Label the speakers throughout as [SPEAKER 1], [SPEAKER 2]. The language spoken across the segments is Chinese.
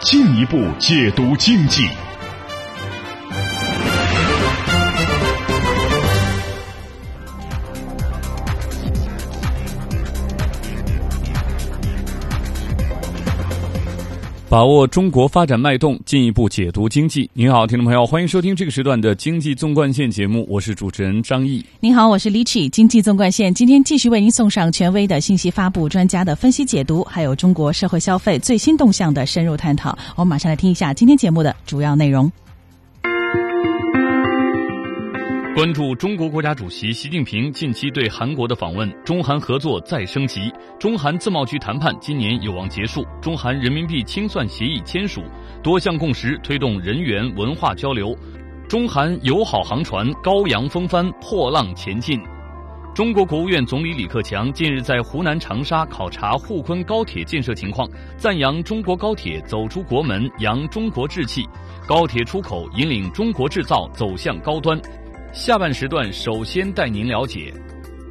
[SPEAKER 1] 进一步解读经济。
[SPEAKER 2] 把握中国发展脉动，进一步解读经济。您好，听众朋友，欢迎收听这个时段的《经济纵贯线》节目，我是主持人张毅。
[SPEAKER 3] 您好，我是李启。经济纵贯线今天继续为您送上权威的信息发布、专家的分析解读，还有中国社会消费最新动向的深入探讨。我们马上来听一下今天节目的主要内容。
[SPEAKER 2] 关注中国国家主席习近平近期对韩国的访问，中韩合作再升级。中韩自贸区谈判今年有望结束，中韩人民币清算协议签署，多项共识推动人员文化交流。中韩友好航船高扬风帆，破浪前进。中国国务院总理李克强近日在湖南长沙考察沪昆高铁建设情况，赞扬中国高铁走出国门，扬中国志气，高铁出口引领中国制造走向高端。下半时段首先带您了解，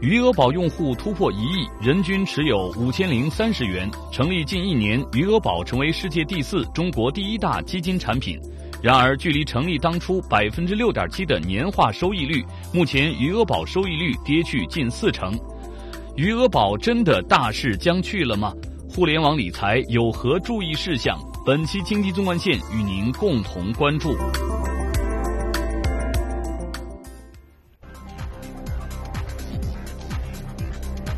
[SPEAKER 2] 余额宝用户突破一亿，人均持有五千零三十元。成立近一年，余额宝成为世界第四、中国第一大基金产品。然而，距离成立当初百分之六点七的年化收益率，目前余额宝收益率跌去近四成。余额宝真的大势将去了吗？互联网理财有何注意事项？本期经济纵贯线与您共同关注。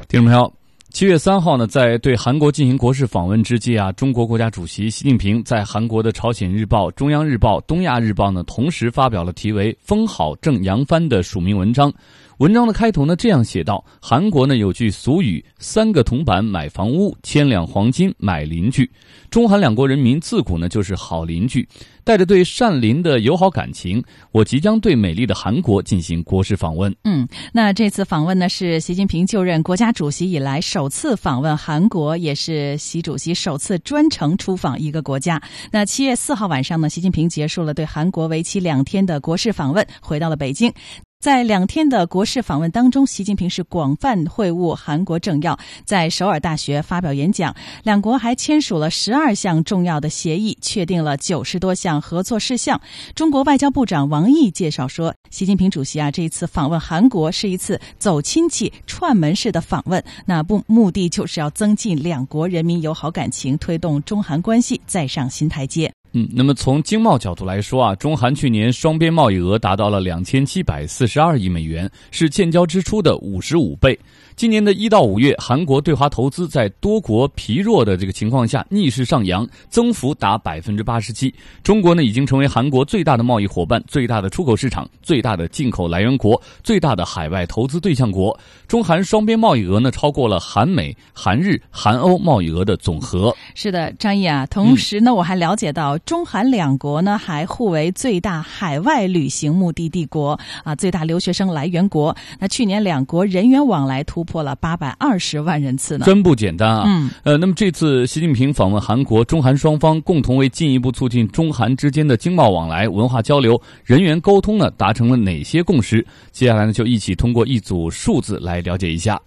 [SPEAKER 2] 听众朋友，七月三号呢，在对韩国进行国事访问之际啊，中国国家主席习近平在韩国的《朝鲜日报》、《中央日报》、《东亚日报》呢，同时发表了题为“封好正扬帆”的署名文章。文章的开头呢，这样写道：“韩国呢有句俗语，三个铜板买房屋，千两黄金买邻居。中韩两国人民自古呢就是好邻居，带着对善邻的友好感情，我即将对美丽的韩国进行国事访问。”
[SPEAKER 3] 嗯，那这次访问呢是习近平就任国家主席以来首次访问韩国，也是习主席首次专程出访一个国家。那七月四号晚上呢，习近平结束了对韩国为期两天的国事访问，回到了北京。在两天的国事访问当中，习近平是广泛会晤韩国政要，在首尔大学发表演讲。两国还签署了十二项重要的协议，确定了九十多项合作事项。中国外交部长王毅介绍说，习近平主席啊，这一次访问韩国是一次走亲戚串门式的访问，那不目的就是要增进两国人民友好感情，推动中韩关系再上新台阶。
[SPEAKER 2] 嗯，那么从经贸角度来说啊，中韩去年双边贸易额达到了两千七百四十二亿美元，是建交之初的五十五倍。今年的一到五月，韩国对华投资在多国疲弱的这个情况下逆势上扬，增幅达百分之八十七。中国呢，已经成为韩国最大的贸易伙伴、最大的出口市场、最大的进口来源国、最大的海外投资对象国。中韩双边贸易额呢，超过了韩美、韩日、韩欧贸易额的总和。
[SPEAKER 3] 是的，张毅啊，同时呢，我还了解到，中韩两国呢还互为最大海外旅行目的地国啊，最大留学生来源国。那去年两国人员往来突破了八百二十万人次呢，
[SPEAKER 2] 真不简单啊！
[SPEAKER 3] 嗯，
[SPEAKER 2] 呃，那么这次习近平访问韩国，中韩双方共同为进一步促进中韩之间的经贸往来、文化交流、人员沟通呢，达成了哪些共识？接下来呢，就一起通过一组数字来了解一下。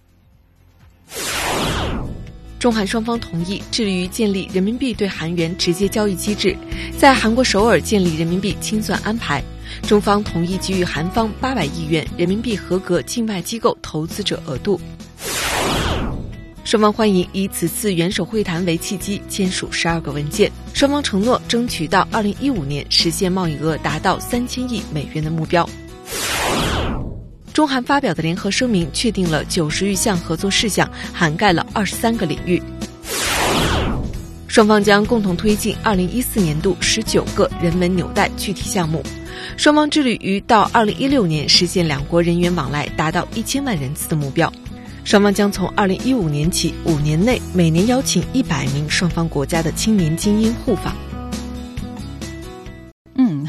[SPEAKER 4] 中韩双方同意致力于建立人民币对韩元直接交易机制，在韩国首尔建立人民币清算安排。中方同意给予韩方八百亿元人民币合格境外机构投资者额度。双方欢迎以此次元首会谈为契机签署十二个文件，双方承诺争取到二零一五年实现贸易额达到三千亿美元的目标。中韩发表的联合声明确定了九十余项合作事项，涵盖了二十三个领域。双方将共同推进二零一四年度十九个人文纽带具体项目。双方致力于到二零一六年实现两国人员往来达到一千万人次的目标。双方将从二零一五年起五年内每年邀请一百名双方国家的青年精英互访。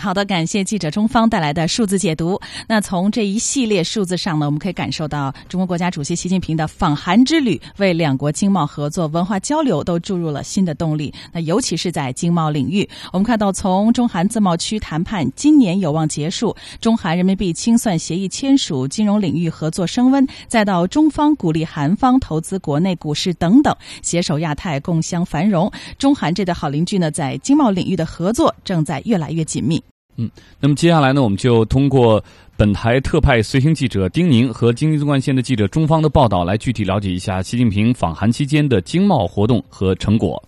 [SPEAKER 3] 好的，感谢记者中方带来的数字解读。那从这一系列数字上呢，我们可以感受到中国国家主席习近平的访韩之旅，为两国经贸合作、文化交流都注入了新的动力。那尤其是在经贸领域，我们看到从中韩自贸区谈判今年有望结束，中韩人民币清算协议签署，金融领域合作升温，再到中方鼓励韩方投资国内股市等等，携手亚太共襄繁荣。中韩这对好邻居呢，在经贸领域的合作正在越来越紧密。
[SPEAKER 2] 嗯，那么接下来呢，我们就通过本台特派随行记者丁宁和经济纵贯线的记者中方的报道，来具体了解一下习近平访韩期间的经贸活动和成果。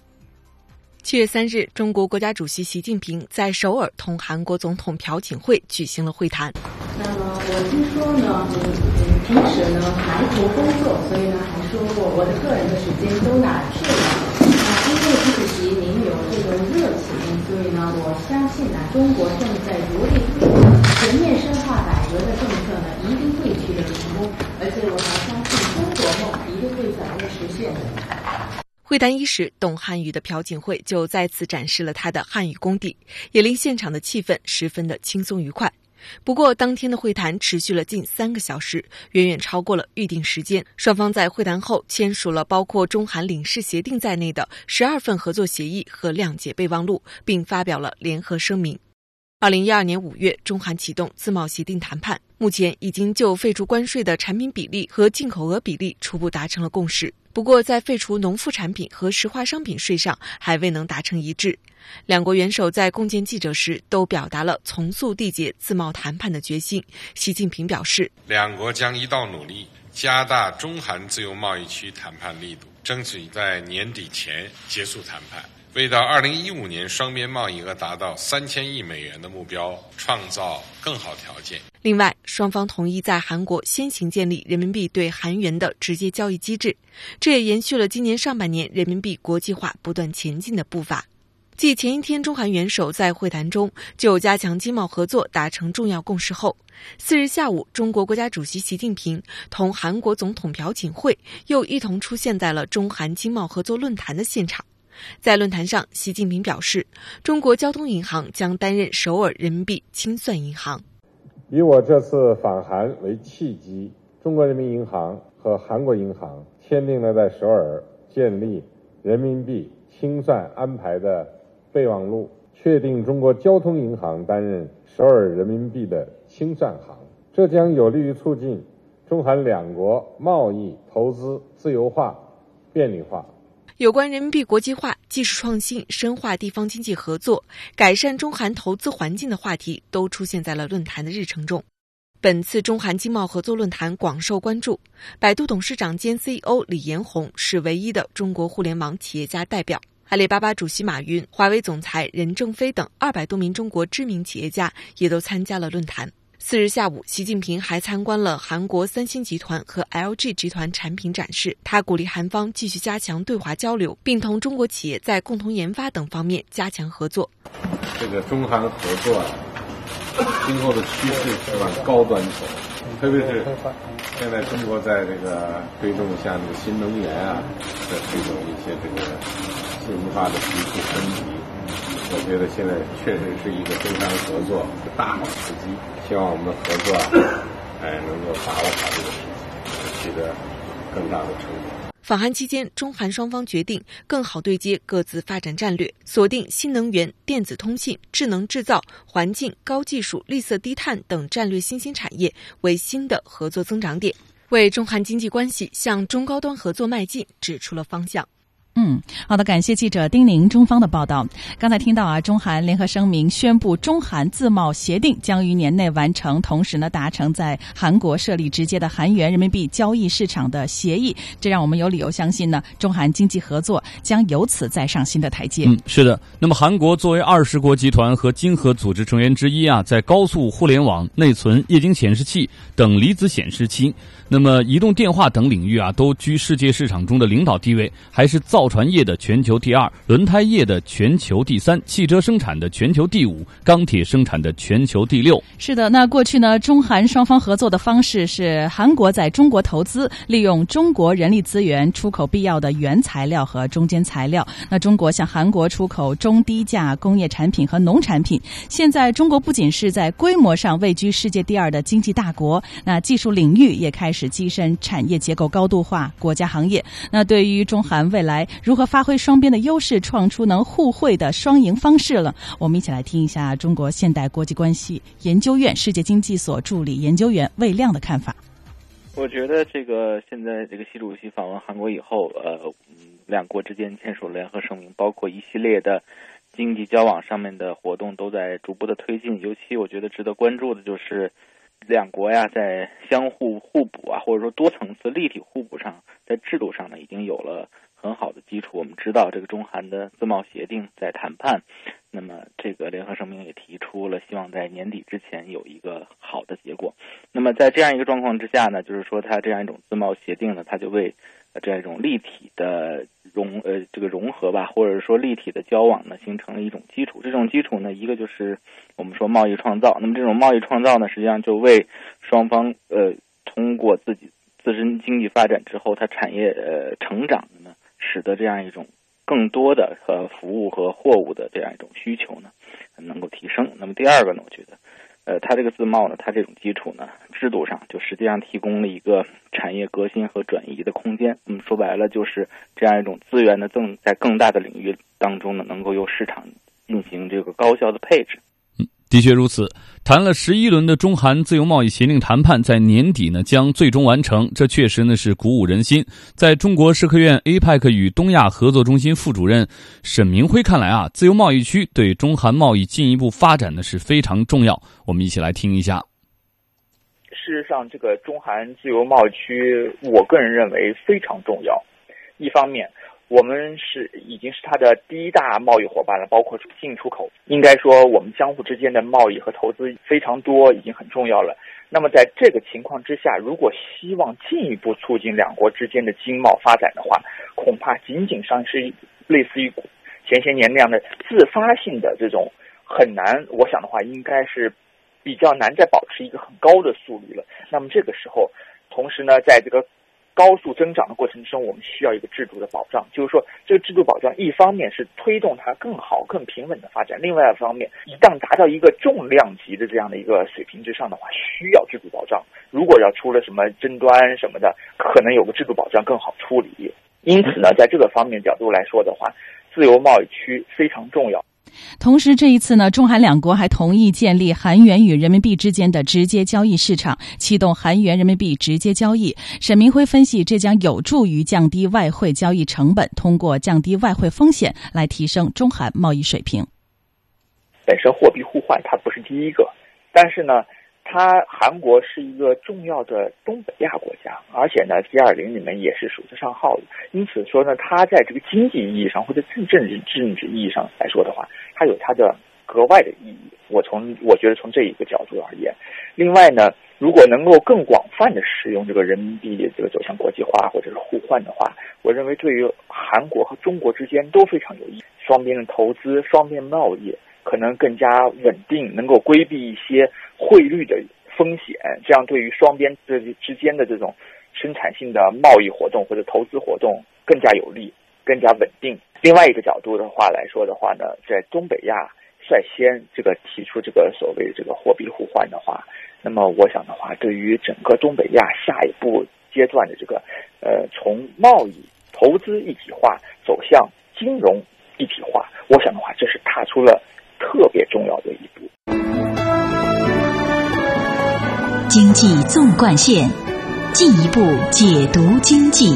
[SPEAKER 4] 七月三日，中国国家主席习近平在首尔同韩国总统朴槿惠举行了会谈。
[SPEAKER 5] 那么我听说呢，平时呢埋头工作，所以呢还说过我的个人的时间都哪去了？主席您有这个热情。所以呢，我相信呢，中国正在着力推动全面深化改革的政策呢，一定会取得成功。而且我还相信，中国梦一定会早日实现。
[SPEAKER 4] 会谈伊始，懂汉语的朴槿惠就再次展示了他的汉语功底，也令现场的气氛十分的轻松愉快。不过，当天的会谈持续了近三个小时，远远超过了预定时间。双方在会谈后签署了包括中韩领事协定在内的十二份合作协议和谅解备忘录，并发表了联合声明。二零一二年五月，中韩启动自贸协定谈判，目前已经就废除关税的产品比例和进口额比例初步达成了共识。不过，在废除农副产品和石化商品税上还未能达成一致。两国元首在共建记者时都表达了从速缔结自贸谈判的决心。习近平表示，
[SPEAKER 6] 两国将一道努力，加大中韩自由贸易区谈判力度，争取在年底前结束谈判。为到二零一五年双边贸易额达到三千亿美元的目标创造更好条件。
[SPEAKER 4] 另外，双方同意在韩国先行建立人民币对韩元的直接交易机制，这也延续了今年上半年人民币国际化不断前进的步伐。继前一天中韩元首在会谈中就加强经贸合作达成重要共识后，四日下午，中国国家主席习近平同韩国总统朴槿惠又一同出现在了中韩经贸合作论坛的现场。在论坛上，习近平表示，中国交通银行将担任首尔人民币清算银行。
[SPEAKER 7] 以我这次访韩为契机，中国人民银行和韩国银行签订了在首尔建立人民币清算安排的备忘录，确定中国交通银行担任首尔人民币的清算行。这将有利于促进中韩两国贸易、投资自由化、便利化。
[SPEAKER 4] 有关人民币国际化、技术创新、深化地方经济合作、改善中韩投资环境的话题都出现在了论坛的日程中。本次中韩经贸合作论坛广受关注，百度董事长兼 CEO 李彦宏是唯一的中国互联网企业家代表，阿里巴巴主席马云、华为总裁任正非等二百多名中国知名企业家也都参加了论坛。四日下午，习近平还参观了韩国三星集团和 LG 集团产品展示。他鼓励韩方继续加强对华交流，并同中国企业在共同研发等方面加强合作。
[SPEAKER 7] 这个中韩合作啊，今后的趋势是往高端走，特别是现在中国在这个推动像这个新能源啊，在推动一些这个自动化的技术升级。我觉得现在确实是一个中韩合作的大好时机，希望我们的合作啊，哎，能够把握好这个时机，取得更大的成果。
[SPEAKER 4] 访韩期间，中韩双方决定更好对接各自发展战略，锁定新能源、电子通信、智能制造、环境、高技术、绿色低碳等战略新兴产业为新的合作增长点，为中韩经济关系向中高端合作迈进指出了方向。
[SPEAKER 3] 嗯，好的，感谢记者丁宁中方的报道。刚才听到啊，中韩联合声明宣布，中韩自贸协定将于年内完成，同时呢，达成在韩国设立直接的韩元人民币交易市场的协议。这让我们有理由相信呢，中韩经济合作将由此再上新的台阶。
[SPEAKER 2] 嗯，是的。那么，韩国作为二十国集团和经合组织成员之一啊，在高速互联网、内存、液晶显示器等离子显示器，那么移动电话等领域啊，都居世界市场中的领导地位，还是造。造船业的全球第二，轮胎业的全球第三，汽车生产的全球第五，钢铁生产的全球第六。
[SPEAKER 3] 是的，那过去呢，中韩双方合作的方式是韩国在中国投资，利用中国人力资源出口必要的原材料和中间材料。那中国向韩国出口中低价工业产品和农产品。现在中国不仅是在规模上位居世界第二的经济大国，那技术领域也开始跻身产业结构高度化国家行业。那对于中韩未来如何发挥双边的优势，创出能互惠的双赢方式了，我们一起来听一下中国现代国际关系研究院世界经济所助理研究员魏亮的看法。
[SPEAKER 8] 我觉得这个现在这个习主席访问韩国以后，呃，两国之间签署联合声明，包括一系列的经济交往上面的活动都在逐步的推进。尤其我觉得值得关注的就是两国呀，在相互互补啊，或者说多层次立体互补上，在制度上呢，已经有了很好的基础。我们知道，这个中韩的自贸协定在谈判，那么这个联合声明也提出了希望在年底之前有一个好的结果。那么在这样一个状况之下呢，就是说它这样一种自贸协定呢，它就为这样一种立体的融呃这个融合吧，或者说立体的交往呢，形成了一种基础。这种基础呢，一个就是我们说贸易创造。那么这种贸易创造呢，实际上就为双方呃通过自己自身经济发展之后，它产业呃成长的呢，使得这样一种更多的呃服务和货物的这样一种需求呢，能够提升。那么第二个呢，我觉得。呃，它这个自贸呢，它这种基础呢，制度上就实际上提供了一个产业革新和转移的空间。嗯，说白了就是这样一种资源呢，更在更大的领域当中呢，能够由市场进行这个高效的配置。
[SPEAKER 2] 的确如此，谈了十一轮的中韩自由贸易协定谈判，在年底呢将最终完成，这确实呢是鼓舞人心。在中国社科院 APEC 与东亚合作中心副主任沈明辉看来啊，自由贸易区对中韩贸易进一步发展呢是非常重要。我们一起来听一下。
[SPEAKER 9] 事实上，这个中韩自由贸易区，我个人认为非常重要。一方面，我们是已经是它的第一大贸易伙伴了，包括进出口。应该说，我们相互之间的贸易和投资非常多，已经很重要了。那么，在这个情况之下，如果希望进一步促进两国之间的经贸发展的话，恐怕仅仅上是类似于前些年那样的自发性的这种很难。我想的话，应该是比较难再保持一个很高的速率了。那么这个时候，同时呢，在这个高速增长的过程中，我们需要一个制度的保障，就是说，这个制度保障一方面是推动它更好、更平稳的发展，另外一方面，一旦达到一个重量级的这样的一个水平之上的话，需要制度保障。如果要出了什么争端什么的，可能有个制度保障更好处理。因此呢，在这个方面角度来说的话，自由贸易区非常重要。
[SPEAKER 3] 同时，这一次呢，中韩两国还同意建立韩元与人民币之间的直接交易市场，启动韩元人民币直接交易。沈明辉分析，这将有助于降低外汇交易成本，通过降低外汇风险来提升中韩贸易水平。
[SPEAKER 9] 本身货币互换它不是第一个，但是呢。它韩国是一个重要的东北亚国家，而且呢，G 二零里面也是数得上号的。因此说呢，它在这个经济意义上或者政政治政治意义上来说的话，它有它的格外的意义。我从我觉得从这一个角度而言，另外呢，如果能够更广泛的使用这个人民币这个走向国际化或者是互换的话，我认为对于韩国和中国之间都非常有益。双边的投资、双边贸易可能更加稳定，能够规避一些。汇率的风险，这样对于双边之之间的这种生产性的贸易活动或者投资活动更加有利、更加稳定。另外一个角度的话来说的话呢，在东北亚率先这个提出这个所谓这个货币互换的话，那么我想的话，对于整个东北亚下一步阶段的这个呃从贸易、投资一体化走向金融一体化，我想的话，这是踏出了特别重要的一步。
[SPEAKER 10] 经济纵贯线，进一步解读经济。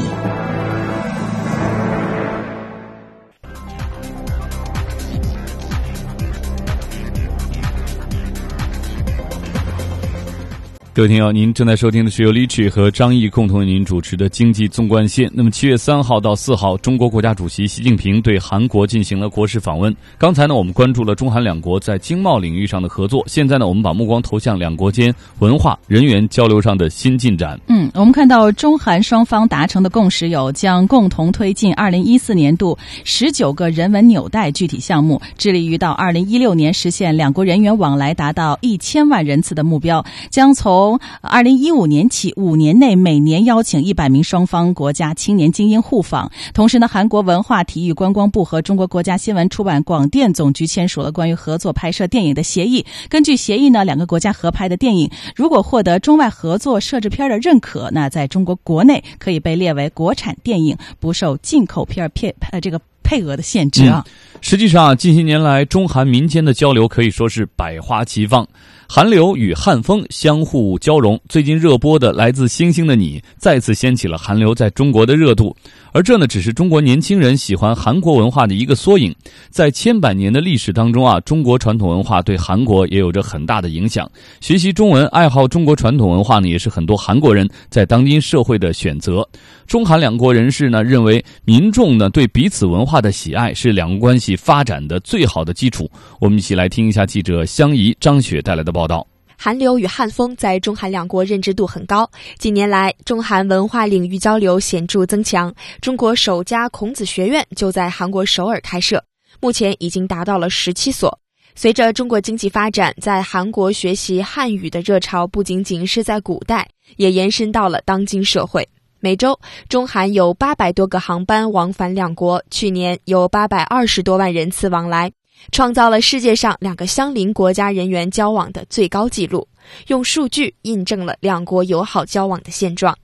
[SPEAKER 2] 各位听友，您正在收听的是由李曲和张毅共同为您主持的《经济纵贯线》。那么，七月三号到四号，中国国家主席习近平对韩国进行了国事访问。刚才呢，我们关注了中韩两国在经贸领域上的合作。现在呢，我们把目光投向两国间文化人员交流上的新进展。
[SPEAKER 3] 嗯，我们看到中韩双方达成的共识有将共同推进二零一四年度十九个人文纽带具体项目，致力于到二零一六年实现两国人员往来达到一千万人次的目标，将从从二零一五年起，五年内每年邀请一百名双方国家青年精英互访。同时呢，韩国文化体育观光部和中国国家新闻出版广电总局签署了关于合作拍摄电影的协议。根据协议呢，两个国家合拍的电影如果获得中外合作摄制片的认可，那在中国国内可以被列为国产电影，不受进口片片呃这个配额的限制啊。
[SPEAKER 2] 实际上，近些年来中韩民间的交流可以说是百花齐放。韩流与汉风相互交融，最近热播的《来自星星的你》再次掀起了韩流在中国的热度。而这呢，只是中国年轻人喜欢韩国文化的一个缩影。在千百年的历史当中啊，中国传统文化对韩国也有着很大的影响。学习中文、爱好中国传统文化呢，也是很多韩国人在当今社会的选择。中韩两国人士呢，认为民众呢对彼此文化的喜爱是两国关系发展的最好的基础。我们一起来听一下记者香怡、张雪带来的报道。
[SPEAKER 11] 韩流与汉风在中韩两国认知度很高，近年来中韩文化领域交流显著增强。中国首家孔子学院就在韩国首尔开设，目前已经达到了十七所。随着中国经济发展，在韩国学习汉语的热潮不仅仅是在古代，也延伸到了当今社会。每周，中韩有八百多个航班往返两国，去年有八百二十多万人次往来，创造了世界上两个相邻国家人员交往的最高纪录，用数据印证了两国友好交往的现状。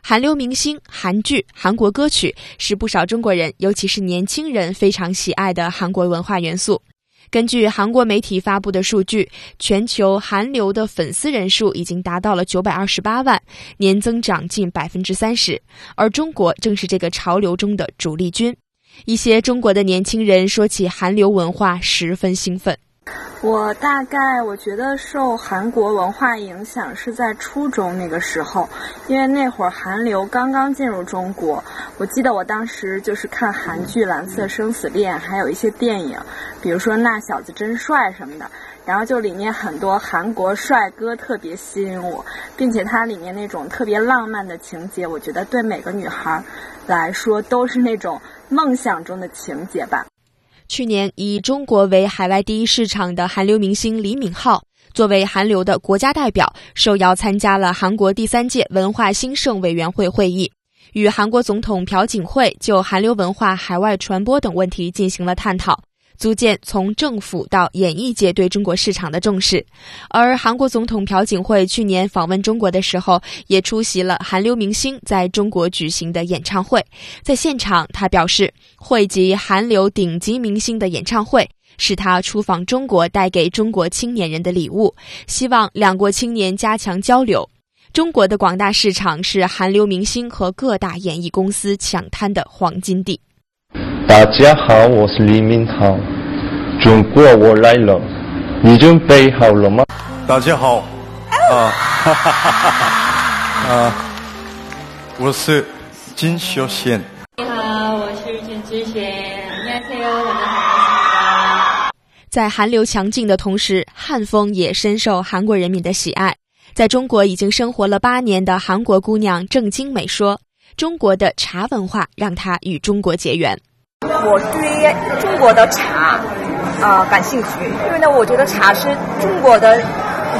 [SPEAKER 11] 韩流明星、韩剧、韩国歌曲是不少中国人，尤其是年轻人非常喜爱的韩国文化元素。根据韩国媒体发布的数据，全球韩流的粉丝人数已经达到了九百二十八万，年增长近百分之三十。而中国正是这个潮流中的主力军。一些中国的年轻人说起韩流文化，十分兴奋。
[SPEAKER 12] 我大概我觉得受韩国文化影响是在初中那个时候，因为那会儿韩流刚刚进入中国。我记得我当时就是看韩剧《蓝色生死恋》，还有一些电影，比如说《那小子真帅》什么的。然后就里面很多韩国帅哥特别吸引我，并且它里面那种特别浪漫的情节，我觉得对每个女孩来说都是那种梦想中的情节吧。
[SPEAKER 11] 去年以中国为海外第一市场的韩流明星李敏镐，作为韩流的国家代表，受邀参加了韩国第三届文化兴盛委员会会议，与韩国总统朴槿惠就韩流文化海外传播等问题进行了探讨。足见从政府到演艺界对中国市场的重视，而韩国总统朴槿惠去年访问中国的时候，也出席了韩流明星在中国举行的演唱会。在现场，他表示，汇集韩流顶级明星的演唱会是他出访中国带给中国青年人的礼物，希望两国青年加强交流。中国的广大市场是韩流明星和各大演艺公司抢滩的黄金地。
[SPEAKER 13] 大家好，我是李明浩，中国我来了，你准备好了吗？
[SPEAKER 14] 大家好，啊，哈哈哈哈啊，我是金秀贤。
[SPEAKER 15] 你好，我是金志贤。你好，
[SPEAKER 11] 在韩流强劲的同时，汉风也深受韩国人民的喜爱。在中国已经生活了八年的韩国姑娘郑金美说：“中国的茶文化让她与中国结缘。”
[SPEAKER 16] 我对中国的茶啊感兴趣，因为呢，我觉得茶是中国的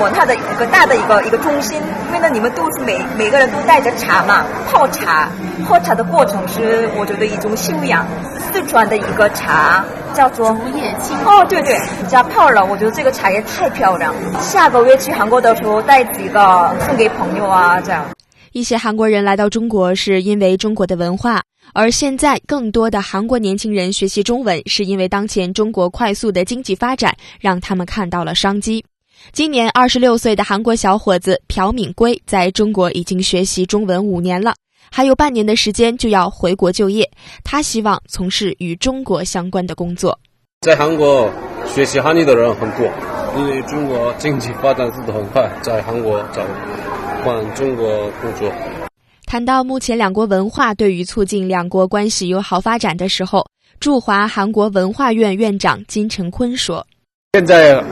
[SPEAKER 16] 文化的一个大的一个一个中心。因为呢，你们都是每每个人都带着茶嘛，泡茶，泡茶的过程是我觉得一种修养。四川的一个茶叫做
[SPEAKER 15] 竹叶青
[SPEAKER 16] 哦，对对，加泡了，我觉得这个茶叶太漂亮。下个月去韩国的时候带几个送给朋友啊，这样。
[SPEAKER 11] 一些韩国人来到中国是因为中国的文化。而现在，更多的韩国年轻人学习中文，是因为当前中国快速的经济发展让他们看到了商机。今年二十六岁的韩国小伙子朴敏圭在中国已经学习中文五年了，还有半年的时间就要回国就业。他希望从事与中国相关的工作。
[SPEAKER 17] 在韩国学习汉语的人很多，因为中国经济发展速度很快，在韩国找换中国工作。
[SPEAKER 11] 谈到目前两国文化对于促进两国关系友好发展的时候，驻华韩国文化院院长金成坤说：“
[SPEAKER 18] 现在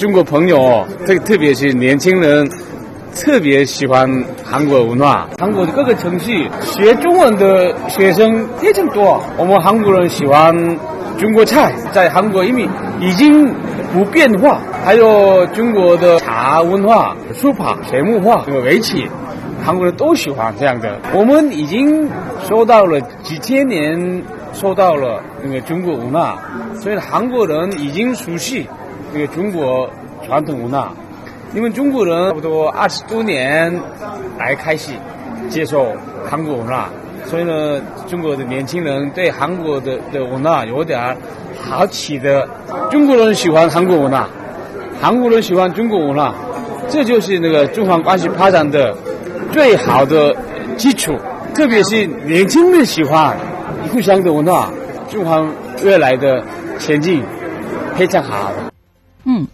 [SPEAKER 18] 中国朋友，特特别是年轻人，特别喜欢韩国文化。韩国的各个城市学中文的学生非常多。我们韩国人喜欢中国菜，在韩国因为已经不变化，还有中国的茶文化、书法、水墨画、这个围棋。”韩国人都喜欢这样的。我们已经收到了几千年，收到了那个中国文化，所以韩国人已经熟悉这个中国传统文化。因为中国人差不多二十多年来开始接受韩国文化，所以呢，中国的年轻人对韩国的的文化有点好奇的。中国人喜欢韩国文化，韩国人喜欢中国文化，这就是那个中韩关系发展的。最好的基础，特别是年轻人喜欢故乡的文化，中华未来的前进非常好。
[SPEAKER 3] 嗯。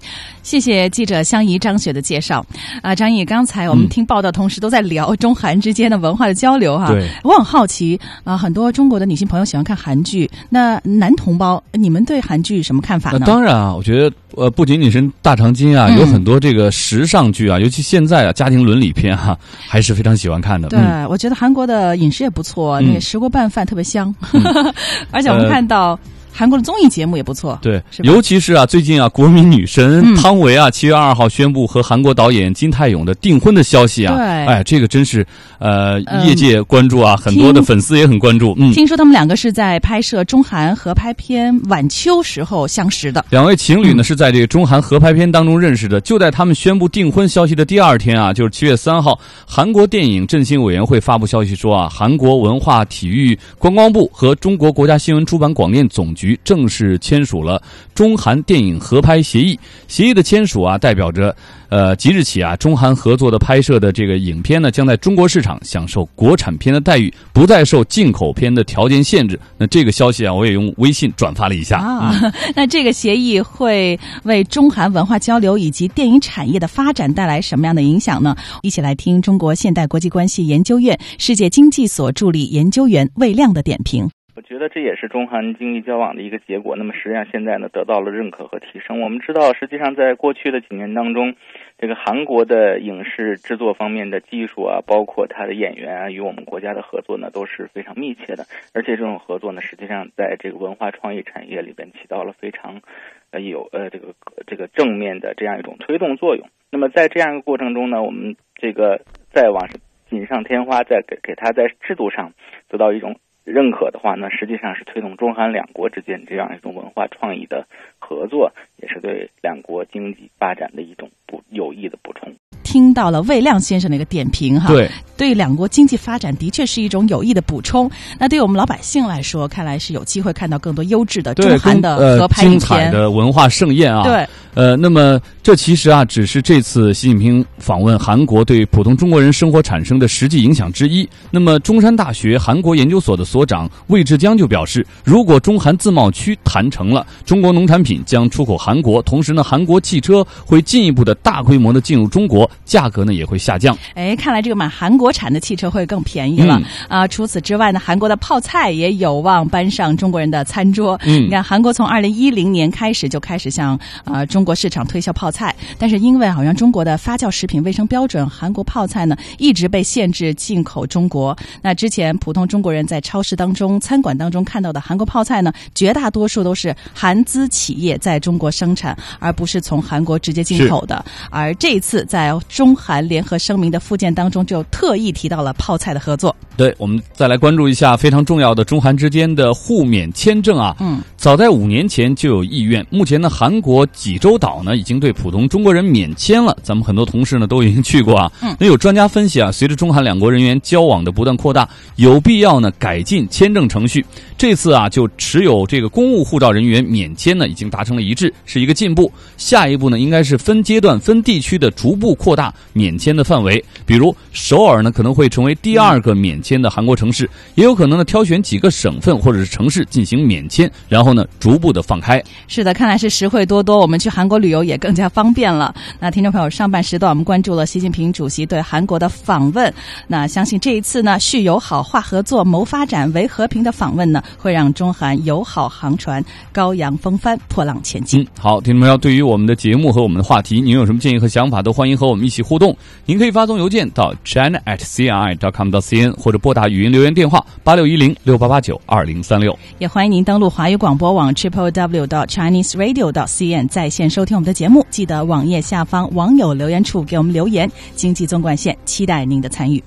[SPEAKER 3] 谢谢记者香怡张雪的介绍。啊，张毅，刚才我们听报道，同时都在聊中韩之间的文化的交流哈。
[SPEAKER 2] 对，
[SPEAKER 3] 我很好奇啊，很多中国的女性朋友喜欢看韩剧，那男同胞，你们对韩剧什么看法呢？
[SPEAKER 2] 当然啊，我觉得呃，不仅仅是大长今啊，有很多这个时尚剧啊，尤其现在啊，家庭伦理片哈，还是非常喜欢看的。
[SPEAKER 3] 对，我觉得韩国的饮食也不错，那个石锅拌饭特别香，而且我们看到。韩国的综艺节目也不错，
[SPEAKER 2] 对，尤其是啊，最近啊，国民女神汤唯啊，七月二号宣布和韩国导演金泰勇的订婚的消息啊，
[SPEAKER 3] 对，
[SPEAKER 2] 哎，这个真是呃，业界关注啊，很多的粉丝也很关注。嗯，
[SPEAKER 3] 听说他们两个是在拍摄中韩合拍片《晚秋》时候相识的。
[SPEAKER 2] 两位情侣呢是在这个中韩合拍片当中认识的。就在他们宣布订婚消息的第二天啊，就是七月三号，韩国电影振兴委员会发布消息说啊，韩国文化体育观光部和中国国家新闻出版广电总局。于正式签署了中韩电影合拍协议。协议的签署啊，代表着呃，即日起啊，中韩合作的拍摄的这个影片呢，将在中国市场享受国产片的待遇，不再受进口片的条件限制。那这个消息啊，我也用微信转发了一下
[SPEAKER 3] 啊。那这个协议会为中韩文化交流以及电影产业的发展带来什么样的影响呢？一起来听中国现代国际关系研究院世界经济所助理研究员魏亮的点评。
[SPEAKER 8] 我觉得这也是中韩经济交往的一个结果。那么实际上现在呢，得到了认可和提升。我们知道，实际上在过去的几年当中，这个韩国的影视制作方面的技术啊，包括它的演员啊，与我们国家的合作呢都是非常密切的。而且这种合作呢，实际上在这个文化创意产业里边起到了非常呃有呃这个这个正面的这样一种推动作用。那么在这样一个过程中呢，我们这个再往锦上添花，再给给它在制度上得到一种。认可的话那，实际上是推动中韩两国之间这样一种文化创意的合作，也是对两国经济发展的一种补有益的补充。
[SPEAKER 3] 听到了魏亮先生的一个点评哈，
[SPEAKER 2] 对，
[SPEAKER 3] 对两国经济发展的确是一种有益的补充。那对于我们老百姓来说，看来是有机会看到更多优质的中韩的合拍
[SPEAKER 2] 精彩的文化盛宴啊。
[SPEAKER 3] 对，
[SPEAKER 2] 呃，那么这其实啊，只是这次习近平访问韩国对普通中国人生活产生的实际影响之一。那么中山大学韩国研究所的所长魏志江就表示，如果中韩自贸区谈成了，中国农产品将出口韩国，同时呢，韩国汽车会进一步的大规模的进入中国。价格呢也会下降。
[SPEAKER 3] 哎，看来这个买韩国产的汽车会更便宜了啊！除此之外呢，韩国的泡菜也有望搬上中国人的餐桌。
[SPEAKER 2] 嗯，
[SPEAKER 3] 你看，韩国从二零一零年开始就开始向啊中国市场推销泡菜，但是因为好像中国的发酵食品卫生标准，韩国泡菜呢一直被限制进口中国。那之前普通中国人在超市当中、餐馆当中看到的韩国泡菜呢，绝大多数都是韩资企业在中国生产，而不是从韩国直接进口的。而这一次在中韩联合声明的附件当中，就特意提到了泡菜的合作。
[SPEAKER 2] 对，我们再来关注一下非常重要的中韩之间的互免签证啊。
[SPEAKER 3] 嗯，
[SPEAKER 2] 早在五年前就有意愿，目前呢，韩国济州岛呢已经对普通中国人免签了。咱们很多同事呢都已经去过啊。
[SPEAKER 3] 嗯，
[SPEAKER 2] 那有专家分析啊，随着中韩两国人员交往的不断扩大，有必要呢改进签证程序。这次啊，就持有这个公务护照人员免签呢，已经达成了一致，是一个进步。下一步呢，应该是分阶段、分地区的逐步扩大。免签的范围，比如首尔呢可能会成为第二个免签的韩国城市，也有可能呢挑选几个省份或者是城市进行免签，然后呢逐步的放开。
[SPEAKER 3] 是的，看来是实惠多多。我们去韩国旅游也更加方便了。那听众朋友，上半时段我们关注了习近平主席对韩国的访问，那相信这一次呢，续友好、化合作、谋发展、为和平的访问呢，会让中韩友好航船高扬风帆、破浪前进。
[SPEAKER 2] 嗯，好，听众朋友，对于我们的节目和我们的话题，您有什么建议和想法，都欢迎和我们一起互动。您可以发送邮件到 China at C I. dot com 到 cn，或者拨打语音留言电话八六一零六八八九二零三六。
[SPEAKER 3] 也欢迎您登录华语广播网 triple w dot chinese radio dot cn 在线收听我们的节目。记得网页下方网友留言处给我们留言。经济纵贯线，期待您的参与。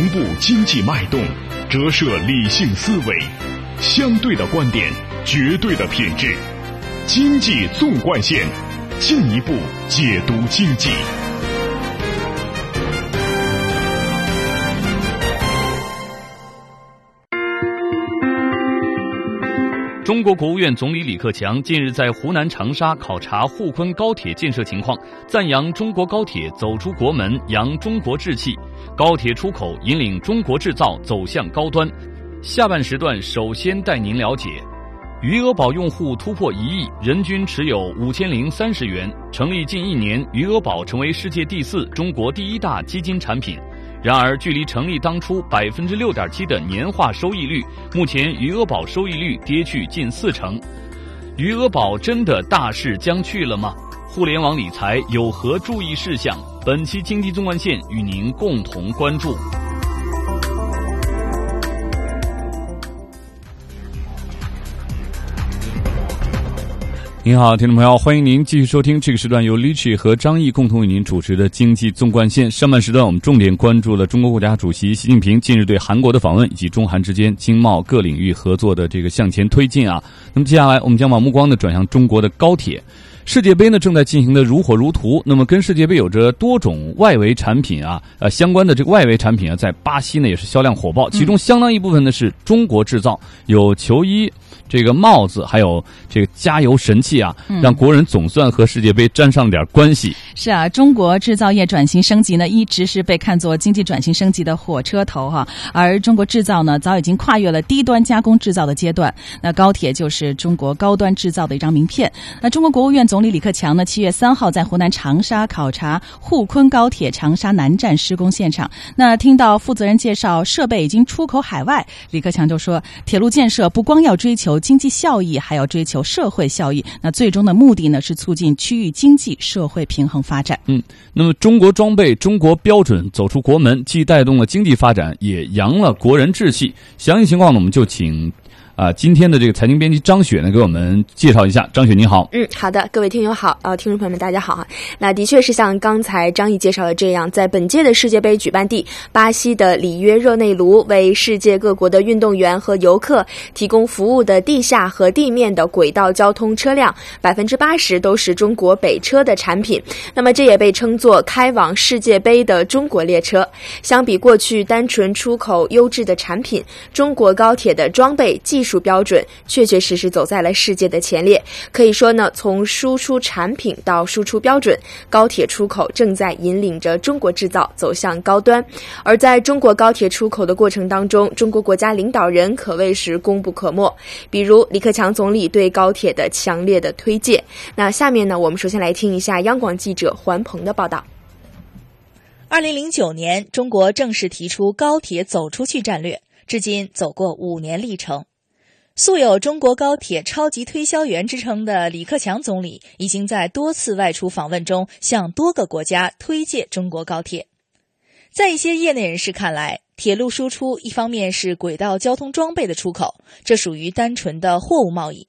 [SPEAKER 1] 同步经济脉动，折射理性思维，相对的观点，绝对的品质。经济纵贯线，进一步解读经济。
[SPEAKER 2] 中国国务院总理李克强近日在湖南长沙考察沪昆高铁建设情况，赞扬中国高铁走出国门，扬中国志气，高铁出口引领中国制造走向高端。下半时段首先带您了解，余额宝用户突破一亿，人均持有五千零三十元，成立近一年，余额宝成为世界第四、中国第一大基金产品。然而，距离成立当初百分之六点七的年化收益率，目前余额宝收益率跌去近四成。余额宝真的大势将去了吗？互联网理财有何注意事项？本期经济纵贯线与您共同关注。您好，听众朋友，欢迎您继续收听这个时段由 l i c h 和张毅共同为您主持的经济纵贯线。上半时段我们重点关注了中国国家主席习近平近日对韩国的访问，以及中韩之间经贸各领域合作的这个向前推进啊。那么接下来我们将把目光呢转向中国的高铁。世界杯呢正在进行的如火如荼，那么跟世界杯有着多种外围产品啊，呃相关的这个外围产品啊，在巴西呢也是销量火爆，其中相当一部分呢是中国制造，有球衣。这个帽子还有这个加油神器啊，让国人总算和世界杯沾上了点关系。
[SPEAKER 3] 是啊，中国制造业转型升级呢，一直是被看作经济转型升级的火车头哈。而中国制造呢，早已经跨越了低端加工制造的阶段。那高铁就是中国高端制造的一张名片。那中国国务院总理李克强呢，七月三号在湖南长沙考察沪昆高铁长沙南站施工现场。那听到负责人介绍设备已经出口海外，李克强就说，铁路建设不光要追求。经济效益还要追求社会效益，那最终的目的呢是促进区域经济社会平衡发展。
[SPEAKER 2] 嗯，那么中国装备、中国标准走出国门，既带动了经济发展，也扬了国人志气。详细情况呢，我们就请。啊，今天的这个财经编辑张雪呢，给我们介绍一下。张雪，你好。
[SPEAKER 11] 嗯，好的，各位听友好，呃，听众朋友们，大家好哈。那的确是像刚才张毅介绍的这样，在本届的世界杯举办地巴西的里约热内卢，为世界各国的运动员和游客提供服务的地下和地面的轨道交通车辆，百分之八十都是中国北车的产品。那么这也被称作开往世界杯的中国列车。相比过去单纯出口优质的产品，中国高铁的装备技术。术标准确确实实走在了世界的前列，可以说呢，从输出产品到输出标准，高铁出口正在引领着中国制造走向高端。而在中国高铁出口的过程当中，中国国家领导人可谓是功不可没。比如李克强总理对高铁的强烈的推介。那下面呢，我们首先来听一下央广记者环鹏的报道。
[SPEAKER 19] 二零零九年，中国正式提出高铁走出去战略，至今走过五年历程。素有“中国高铁超级推销员”之称的李克强总理，已经在多次外出访问中向多个国家推介中国高铁。在一些业内人士看来，铁路输出一方面是轨道交通装备的出口，这属于单纯的货物贸易；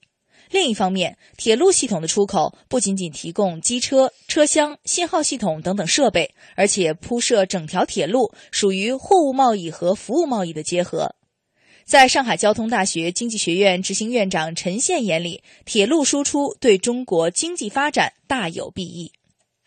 [SPEAKER 19] 另一方面，铁路系统的出口不仅仅提供机车、车厢、信号系统等等设备，而且铺设整条铁路，属于货物贸易和服务贸易的结合。在上海交通大学经济学院执行院长陈宪眼里，铁路输出对中国经济发展大有裨益。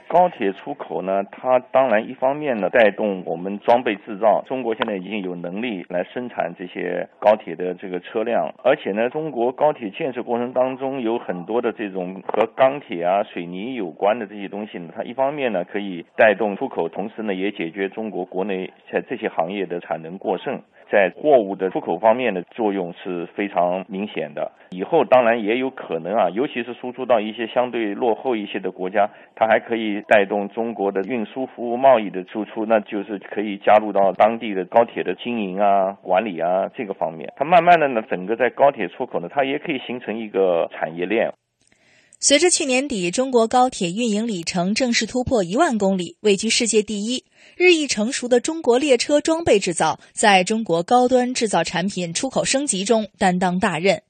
[SPEAKER 20] 高铁出口呢，它当然一方面呢带动我们装备制造，中国现在已经有能力来生产这些高铁的这个车辆，而且呢，中国高铁建设过程当中有很多的这种和钢铁啊、水泥有关的这些东西呢，它一方面呢可以带动出口，同时呢也解决中国国内在这些行业的产能过剩。在货物的出口方面的作用是非常明显的。以后当然也有可能啊，尤其是输出到一些相对落后一些的国家，它还可以带动中国的运输服务贸易的输出，那就是可以加入到当地的高铁的经营啊、管理啊这个方面。它慢慢的呢，整个在高铁出口呢，它也可以形成一个产业链。
[SPEAKER 19] 随着去年底中国高铁运营里程正式突破一万公里，位居世界第一。日益成熟的中国列车装备制造，在中国高端制造产品出口升级中担当大任。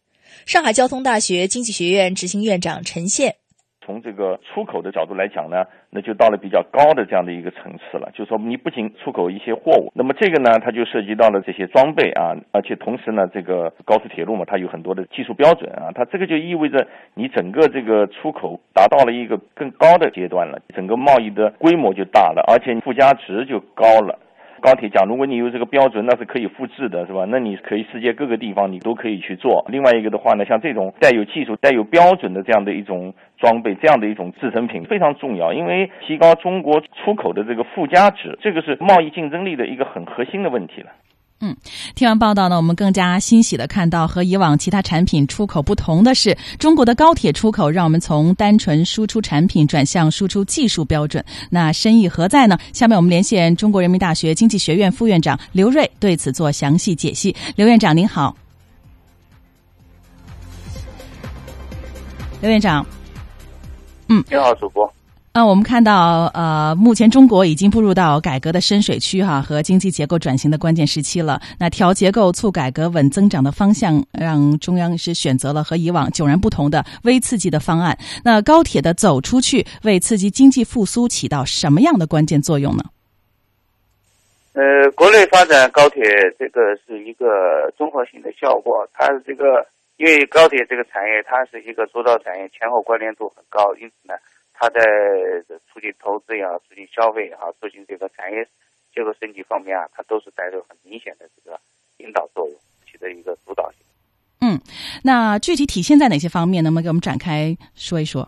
[SPEAKER 19] 上海交通大学经济学院执行院长陈宪。
[SPEAKER 20] 从这个出口的角度来讲呢，那就到了比较高的这样的一个层次了。就是说，你不仅出口一些货物，那么这个呢，它就涉及到了这些装备啊，而且同时呢，这个高速铁路嘛，它有很多的技术标准啊，它这个就意味着你整个这个出口达到了一个更高的阶段了，整个贸易的规模就大了，而且附加值就高了。高铁讲，如果你有这个标准，那是可以复制的，是吧？那你可以世界各个地方你都可以去做。另外一个的话呢，像这种带有技术、带有标准的这样的一种装备，这样的一种制成品非常重要，因为提高中国出口的这个附加值，这个是贸易竞争力的一个很核心的问题了。
[SPEAKER 3] 嗯，听完报道呢，我们更加欣喜的看到和以往其他产品出口不同的是，中国的高铁出口让我们从单纯输出产品转向输出技术标准。那深意何在呢？下面我们连线中国人民大学经济学院副院长刘瑞，对此做详细解析。刘院长您好，刘院长，
[SPEAKER 21] 嗯，你好，主播。
[SPEAKER 3] 啊，我们看到，呃，目前中国已经步入到改革的深水区哈，和经济结构转型的关键时期了。那调结构、促改革、稳增长的方向，让中央是选择了和以往迥然不同的微刺激的方案。那高铁的走出去，为刺激经济复苏起到什么样的关键作用呢？
[SPEAKER 21] 呃，国内发展高铁这个是一个综合性的效果。它这个因为高铁这个产业，它是一个主导产业，前后关联度很高，因此呢。它在促进投资也好，促进消费也好，促进这个产业结构升级方面啊，它都是带着很明显的这个引导作用，起的一个主导性。
[SPEAKER 3] 嗯，那具体体现在哪些方面？能不能给我们展开说一说？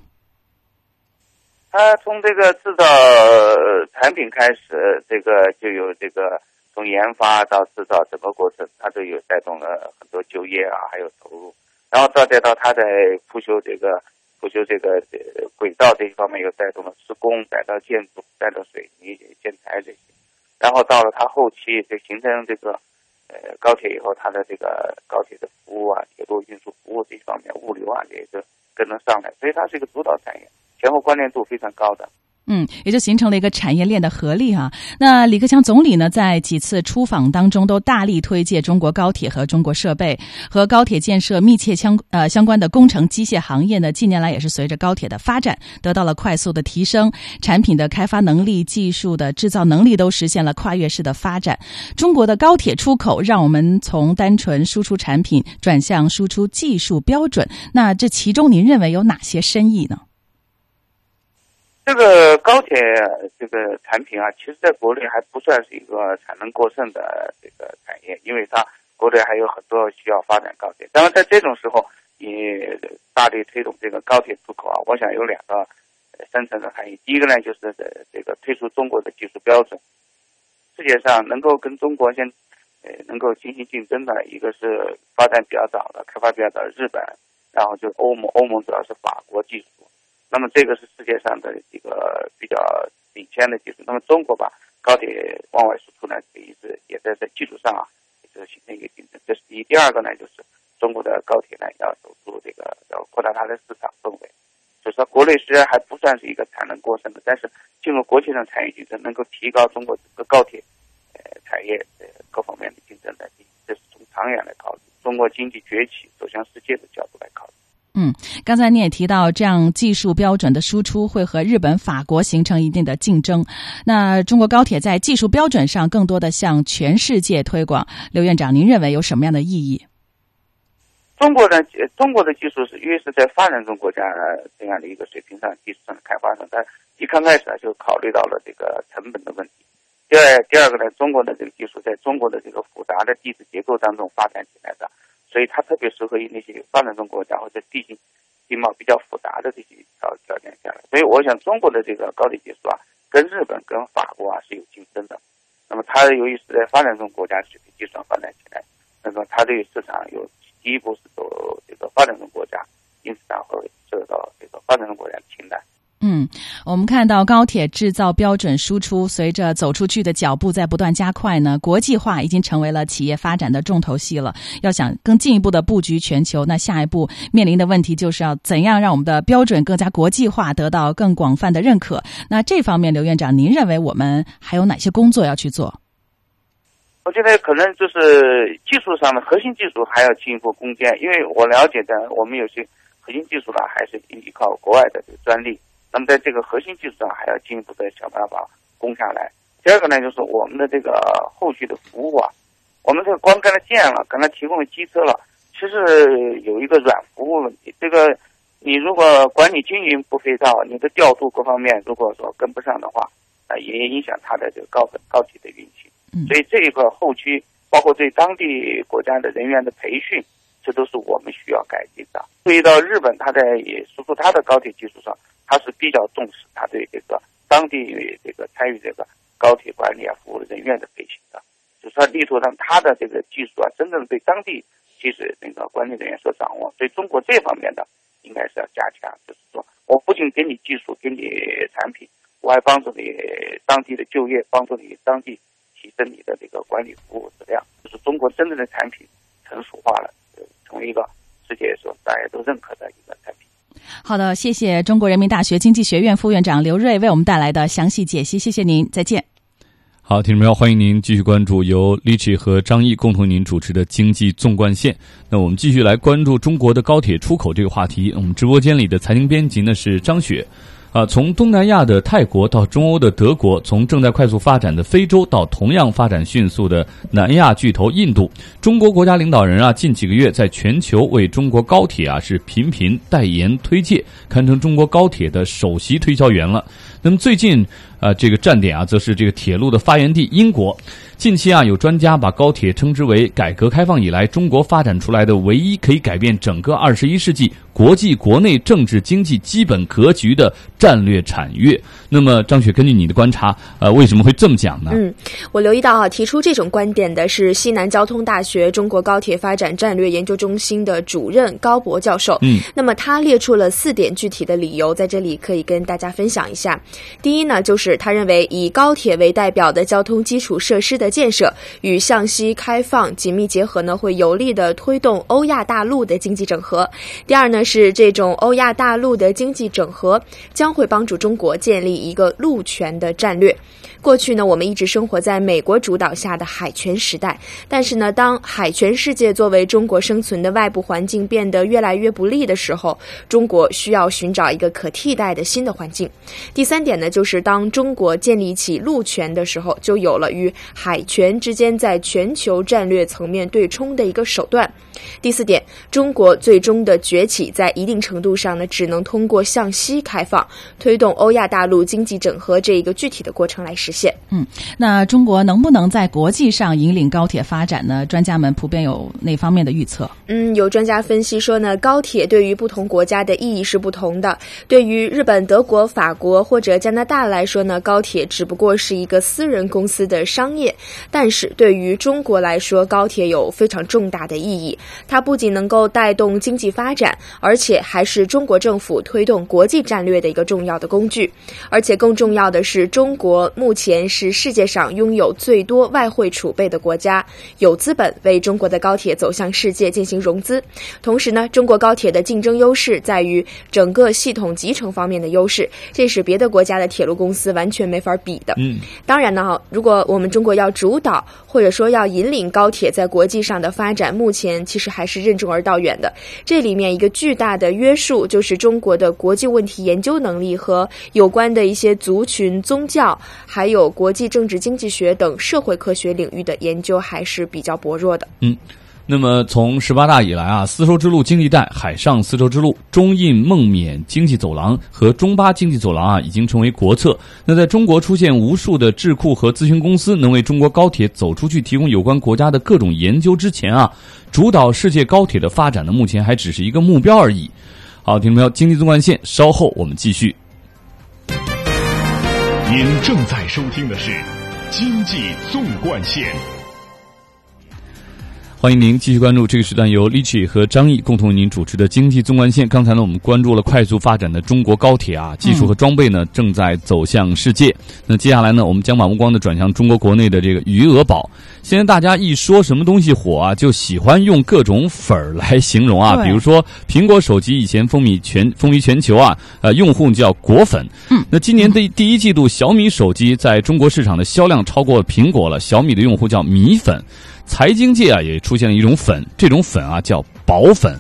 [SPEAKER 21] 它从这个制造产品开始，这个就有这个从研发到制造整个过程，它都有带动了很多就业啊，还有投入，然后再再到它在复修这个。复修这个呃轨道这一方面又带动了施工，带到建筑，带到水泥建材这些，然后到了它后期就形成这个呃高铁以后，它的这个高铁的服务啊，铁路运输服务这一方面，物流啊也是跟得上来，所以它是一个主导产业，前后关联度非常高的。
[SPEAKER 3] 嗯，也就形成了一个产业链的合力哈。那李克强总理呢，在几次出访当中都大力推介中国高铁和中国设备，和高铁建设密切相呃相关的工程机械行业呢，近年来也是随着高铁的发展得到了快速的提升，产品的开发能力、技术的制造能力都实现了跨越式的发展。中国的高铁出口让我们从单纯输出产品转向输出技术标准。那这其中您认为有哪些深意呢？
[SPEAKER 21] 这个高铁这个产品啊，其实在国内还不算是一个产能过剩的这个产业，因为它国内还有很多需要发展高铁。当然，在这种时候，你大力推动这个高铁出口啊，我想有两个深层的含义。第一个呢，就是这个推出中国的技术标准，世界上能够跟中国先呃能够进行竞争的一个是发展比较早的、开发比较早的日本，然后就欧盟，欧盟主要是法国技术。那么这个是世界上的一个比较领先的技术。那么中国把高铁往外输出呢，也是也在在技术上啊，就是形成一个竞争。这是第一。第二个呢，就是中国的高铁呢要走出这个要扩大它的市场氛围。就是说，国内虽然还不算是一个产能过剩的，但是进入国际上产业竞争，能够提高中国整个高铁呃产业呃各方面的竞争能力。这是从长远来考虑，中国经济崛起走向世界的角度来考虑。
[SPEAKER 3] 嗯，刚才你也提到，这样技术标准的输出会和日本、法国形成一定的竞争。那中国高铁在技术标准上更多的向全世界推广，刘院长，您认为有什么样的意义？
[SPEAKER 21] 中国的中国的技术是因为是在发展中国家这样的一个水平上、技术上的开发上，它一刚开始呢就考虑到了这个成本的问题。第二，第二个呢，中国的这个技术在中国的这个复杂的地质结构当中发展起来的，所以它特别适合于那些发展中国家或者地形地貌比较复杂的这些条条件下来。所以，我想中国的这个高铁技术啊，跟日本、跟法国啊是有竞争的。那么，它由于是在发展中国家水平基础上发展起来，那么它对市场有第一步是走这个发展中国家，因此它会受到这个发展中国家的青睐。
[SPEAKER 3] 嗯，我们看到高铁制造标准输出随着走出去的脚步在不断加快呢，国际化已经成为了企业发展的重头戏了。要想更进一步的布局全球，那下一步面临的问题就是要怎样让我们的标准更加国际化，得到更广泛的认可。那这方面，刘院长，您认为我们还有哪些工作要去做？
[SPEAKER 21] 我觉得可能就是技术上的核心技术还要进一步攻坚，因为我了解的，我们有些核心技术呢还是依靠国外的这个专利。那么在这个核心技术上还要进一步的想办法攻下来。第二个呢，就是我们的这个后续的服务啊，我们这个光跟他建了，跟他提供了机车了，其实有一个软服务问题。这个你如果管理经营不配套，你的调度各方面如果说跟不上的话，啊，也影响他的这个高高铁的运行。所以这一块后期包括对当地国家的人员的培训，这都是我们需要改进的。注意到日本，他在输出他的高铁技术上。他是比较重视他对这个当地这个参与这个高铁管理啊服务人员的培训的，就是他力图让他的这个技术啊真正被当地其实那个管理人员所掌握。所以中国这方面的应该是要加强，就是说我不仅给你技术，给你产品，我还帮助你当地的就业，帮助你当地提升你的这个管理服务质量。就是中国真正的产品成熟化了，成为一个世界说大家都认可的一个产品。
[SPEAKER 3] 好的，谢谢中国人民大学经济学院副院长刘锐为我们带来的详细解析，谢谢您，再见。
[SPEAKER 2] 好，听众朋友，欢迎您继续关注由 l i c h 和张毅共同您主持的《经济纵贯线》。那我们继续来关注中国的高铁出口这个话题。我们直播间里的财经编辑呢是张雪。啊，从东南亚的泰国到中欧的德国，从正在快速发展的非洲到同样发展迅速的南亚巨头印度，中国国家领导人啊，近几个月在全球为中国高铁啊是频频代言推介，堪称中国高铁的首席推销员了。那么最近啊，这个站点啊，则是这个铁路的发源地英国。近期啊，有专家把高铁称之为改革开放以来中国发展出来的唯一可以改变整个二十一世纪国际国内政治经济基本格局的战略产业。那么，张雪，根据你的观察，呃，为什么会这么讲呢？
[SPEAKER 11] 嗯，我留意到啊，提出这种观点的是西南交通大学中国高铁发展战略研究中心的主任高博教授。
[SPEAKER 2] 嗯，
[SPEAKER 11] 那么他列出了四点具体的理由，在这里可以跟大家分享一下。第一呢，就是他认为以高铁为代表的交通基础设施的建设与向西开放紧密结合呢，会有力的推动欧亚大陆的经济整合。第二呢，是这种欧亚大陆的经济整合将会帮助中国建立一个陆权的战略。过去呢，我们一直生活在美国主导下的海权时代，但是呢，当海权世界作为中国生存的外部环境变得越来越不利的时候，中国需要寻找一个可替代的新的环境。第三点呢，就是当中国建立起陆权的时候，就有了与海权之间在全球战略层面对冲的一个手段。第四点，中国最终的崛起在一定程度上呢，只能通过向西开放，推动欧亚大陆经济整合这一个具体的过程来实现。
[SPEAKER 3] 嗯，那中国能不能在国际上引领高铁发展呢？专家们普遍有哪方面的预测？
[SPEAKER 11] 嗯，有专家分析说呢，高铁对于不同国家的意义是不同的。对于日本、德国、法国或者加拿大来说呢，高铁只不过是一个私人公司的商业；但是对于中国来说，高铁有非常重大的意义。它不仅能够带动经济发展，而且还是中国政府推动国际战略的一个重要的工具。而且更重要的是，中国目前。前是世界上拥有最多外汇储备的国家，有资本为中国的高铁走向世界进行融资。同时呢，中国高铁的竞争优势在于整个系统集成方面的优势，这是别的国家的铁路公司完全没法比的。
[SPEAKER 2] 嗯，
[SPEAKER 11] 当然呢，哈，如果我们中国要主导或者说要引领高铁在国际上的发展，目前其实还是任重而道远的。这里面一个巨大的约束就是中国的国际问题研究能力和有关的一些族群、宗教还还。有国际政治经济学等社会科学领域的研究还是比较薄弱的。
[SPEAKER 2] 嗯，那么从十八大以来啊，丝绸之路经济带、海上丝绸之路、中印孟缅经济走廊和中巴经济走廊啊，已经成为国策。那在中国出现无数的智库和咨询公司，能为中国高铁走出去提供有关国家的各种研究之前啊，主导世界高铁的发展呢，目前还只是一个目标而已。好，听众朋友，经济纵贯线，稍后我们继续。
[SPEAKER 1] 您正在收听的是经济纵贯线。
[SPEAKER 2] 欢迎您继续关注这个时段由 h i 和张毅共同为您主持的经济纵贯线。刚才呢，我们关注了快速发展的中国高铁啊，技术和装备呢正在走向世界。那接下来呢，我们将把目光呢转向中国国内的这个余额宝。现在大家一说什么东西火啊，就喜欢用各种粉儿来形容啊。比如说苹果手机以前风靡全 风靡全球啊，呃，用户叫果粉。
[SPEAKER 3] 嗯。
[SPEAKER 2] 那今年的第一季度，小米手机在中国市场的销量超过苹果了，小米的用户叫米粉。财经界啊，也出现了一种粉，这种粉啊叫宝粉，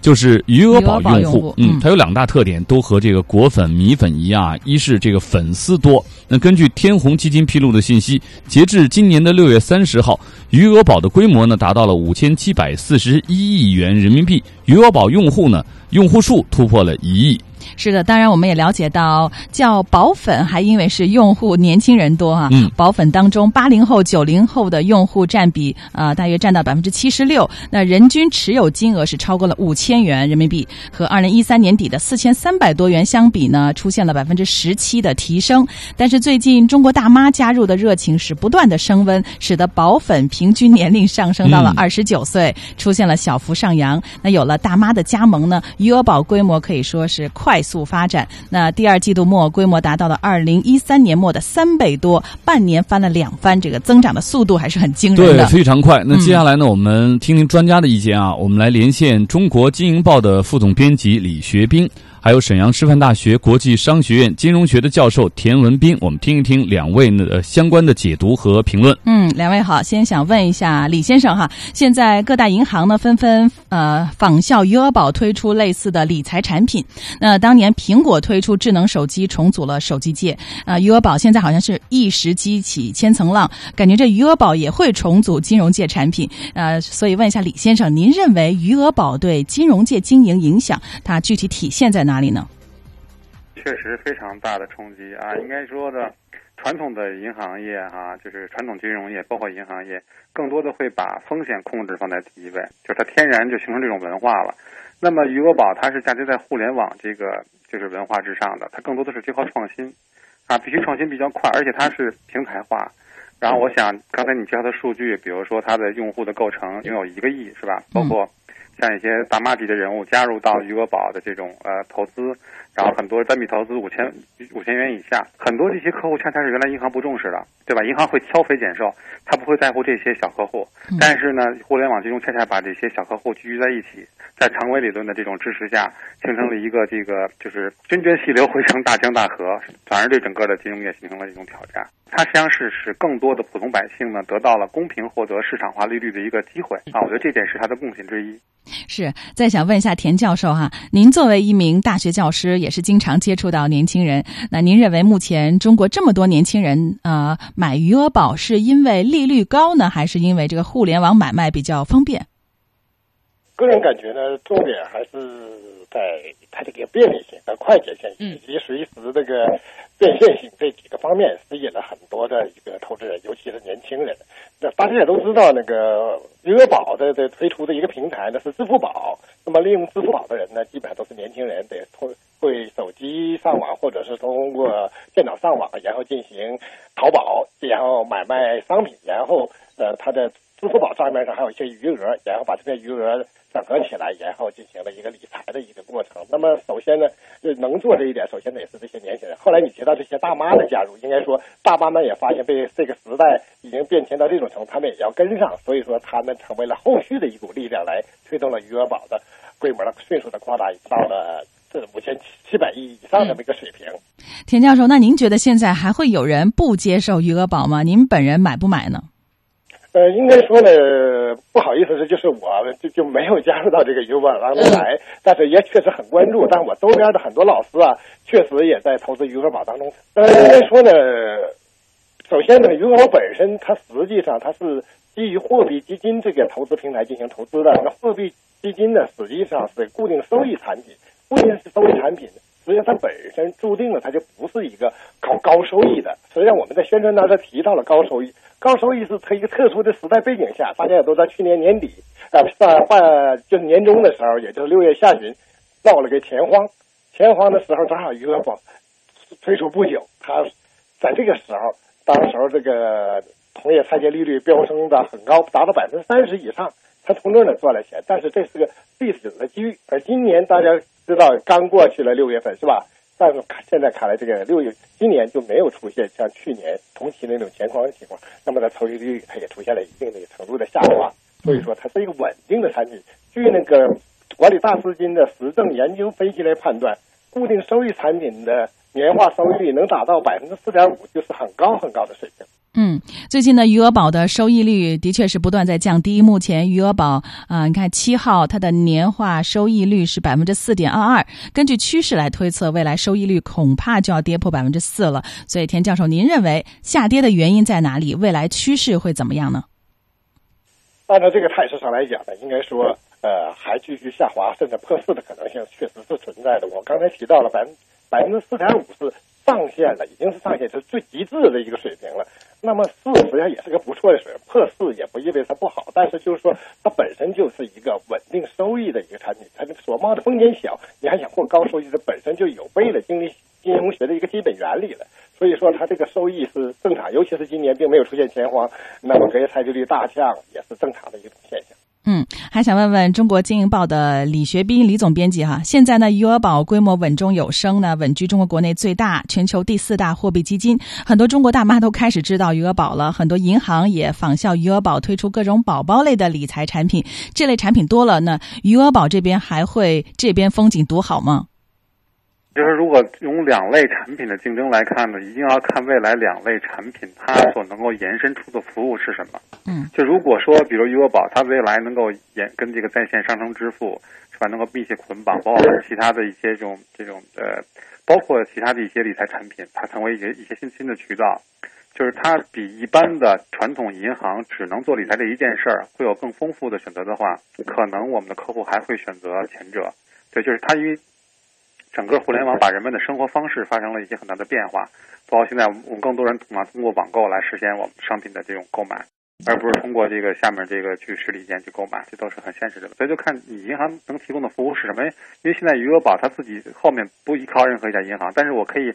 [SPEAKER 2] 就是余额宝用户。嗯，它有两大特点，都和这个果粉、米粉一样，一是这个粉丝多。那根据天弘基金披露的信息，截至今年的六月三十号，余额宝的规模呢达到了五千七百四十一亿元人民币，余额宝用户呢用户数突破了一亿。
[SPEAKER 3] 是的，当然我们也了解到，叫宝粉还因为是用户年轻人多啊。
[SPEAKER 2] 嗯，
[SPEAKER 3] 宝粉当中，八零后、九零后的用户占比啊，大约占到百分之七十六。那人均持有金额是超过了五千元人民币，和二零一三年底的四千三百多元相比呢，出现了百分之十七的提升。但是最近中国大妈加入的热情是不断的升温，使得宝粉平均年龄上升到了二十九岁，出现了小幅上扬。那有了大妈的加盟呢，余额宝规模可以说是快。速发展，那第二季度末规模达到了二零一三年末的三倍多，半年翻了两番，这个增长的速度还是很惊人
[SPEAKER 2] 的，对，非常快。那接下来呢，我们听听专家的意见啊，我们来连线中国经营报的副总编辑李学兵。还有沈阳师范大学国际商学院金融学的教授田文斌，我们听一听两位呢相关的解读和评论。
[SPEAKER 3] 嗯，两位好，先想问一下李先生哈，现在各大银行呢纷纷呃仿效余额宝推出类似的理财产品。那当年苹果推出智能手机，重组了手机界啊，余额宝现在好像是一时激起千层浪，感觉这余额宝也会重组金融界产品。呃，所以问一下李先生，您认为余额宝对金融界经营影响，它具体体现在哪？哪里呢？
[SPEAKER 22] 确实非常大的冲击啊！应该说的，传统的银行业哈，就是传统金融业，包括银行业，更多的会把风险控制放在第一位，就是它天然就形成这种文化了。那么余额宝它是嫁接在互联网这个就是文化之上的，它更多的是结合创新啊，必须创新比较快，而且它是平台化。然后我想刚才你介绍的数据，比如说它的用户的构成拥有一个亿是吧？包括。像一些大妈级的人物加入到余额宝的这种呃投资，然后很多单笔投资五千五千元以下，很多这些客户恰恰是原来银行不重视的，对吧？银行会挑肥拣瘦，他不会在乎这些小客户。但是呢，互联网金融恰恰把这些小客户聚集在一起，在常规理论的这种支持下，形成了一个这个就是涓涓细流汇成大江大河，反而对整个的金融业形成了一种挑战。它实际上是使更多的普通百姓呢得到了公平获得市场化利率的一个机会啊！我觉得这点是它的贡献之一。
[SPEAKER 3] 是，再想问一下田教授哈，您作为一名大学教师，也是经常接触到年轻人，那您认为目前中国这么多年轻人啊买余额宝，是因为利率高呢，还是因为这个互联网买卖比较方便？
[SPEAKER 23] 个人感觉呢，重点还是在它这个便利性和快捷性，以及随时这个。变现性这几个方面吸引了很多的一个投资人，尤其是年轻人。那大家也都知道，那个余额宝的的推出的一个平台呢是支付宝。那么利用支付宝的人呢，基本上都是年轻人，得通会手机上网或者是通过电脑上网，然后进行淘宝，然后买卖商品，然后呃，他的支付宝账面上还有一些余额，然后把这些余额。整合起来，然后进行了一个理财的一个过程。那么，首先呢，能做这一点，首先得是这些年轻人。后来你提到这些大妈的加入，应该说大妈们也发现被这个时代已经变迁到这种程度，他们也要跟上。所以说，他们成为了后续的一股力量，来推动了余额宝的规模的迅速的扩大，到了这五千七百亿以上这么一个水平。
[SPEAKER 3] 田教授，那您觉得现在还会有人不接受余额宝吗？您本人买不买呢？
[SPEAKER 23] 呃，应该说呢，不好意思，是就是我就就没有加入到这个余额宝当中来，但是也确实很关注。但我周边的很多老师啊，确实也在投资余额宝当中。呃，应该说呢，首先呢，余额宝本身它实际上它是基于货币基金这个投资平台进行投资的。那货币基金呢，实际上是固定收益产品，固定收益产品，实际上它本身注定了它就不是一个高高收益的。实际上我们在宣传当中提到了高收益，高收益是它一个特殊的时代背景下，大家也都在去年年底啊，在换就是年终的时候，也就是六月下旬，闹了个钱荒。钱荒的时候，正好余额宝推出不久，它在这个时候，当时候这个同业拆借利率飙升的很高，达到百分之三十以上，他从这儿呢赚了钱。但是这是个历史的机遇，而今年大家知道刚过去了六月份是吧？但是现在看来，这个六月今年就没有出现像去年同期那种钱荒的情况，那么它收益率它也出现了一定的程度的下滑。所以说，它是一个稳定的产品。据那个管理大资金的实证研究分析来判断，固定收益产品的年化收益率能达到百分之四点五，就是很高很高的水平。
[SPEAKER 3] 嗯，最近呢，余额宝的收益率的确是不断在降低。目前余额宝啊，你看七号它的年化收益率是百分之四点二二，根据趋势来推测，未来收益率恐怕就要跌破百分之四了。所以，田教授，您认为下跌的原因在哪里？未来趋势会怎么样呢？
[SPEAKER 23] 按照这个态势上来讲呢，应该说，呃，还继续下滑，甚至破四的可能性确实是存在的。我刚才提到了百分百分之四点五是上限了，已经是上限，是最极致的一个水平了。那么四实际上也是个不错的水平，破四也不意味着它不好，但是就是说它本身就是一个稳定收益的一个产品，它所冒的风险小，你还想获高收益，这本身就有悖了经济金融学的一个基本原理了。所以说它这个收益是正常，尤其是今年并没有出现钱荒，那么隔夜拆借率大降也是正常的一种现象。
[SPEAKER 3] 嗯，还想问问中国经营报的李学斌李总编辑哈，现在呢余额宝规模稳中有升呢，稳居中国国内最大、全球第四大货币基金，很多中国大妈都开始知道余额宝了，很多银行也仿效余额宝推出各种宝宝类的理财产品，这类产品多了，那余额宝这边还会这边风景独好吗？
[SPEAKER 22] 就是如果用两类产品的竞争来看呢，一定要看未来两类产品它所能够延伸出的服务是什么。
[SPEAKER 3] 嗯，
[SPEAKER 22] 就如果说，比如余额宝，它未来能够延跟这个在线商城支付是吧，能够密切捆绑，包括其他的一些这种这种呃，包括其他的一些理财产品，它成为一些一些新新的渠道，就是它比一般的传统银行只能做理财这一件事儿，会有更丰富的选择的话，可能我们的客户还会选择前者。对，就是它因为。整个互联网把人们的生活方式发生了一些很大的变化，包括现在我们更多人通啊通过网购来实现我们商品的这种购买，而不是通过这个下面这个去实体店去购买，这都是很现实的。所以就看你银行能提供的服务是什么。因为现在余额宝它自己后面不依靠任何一家银行，但是我可以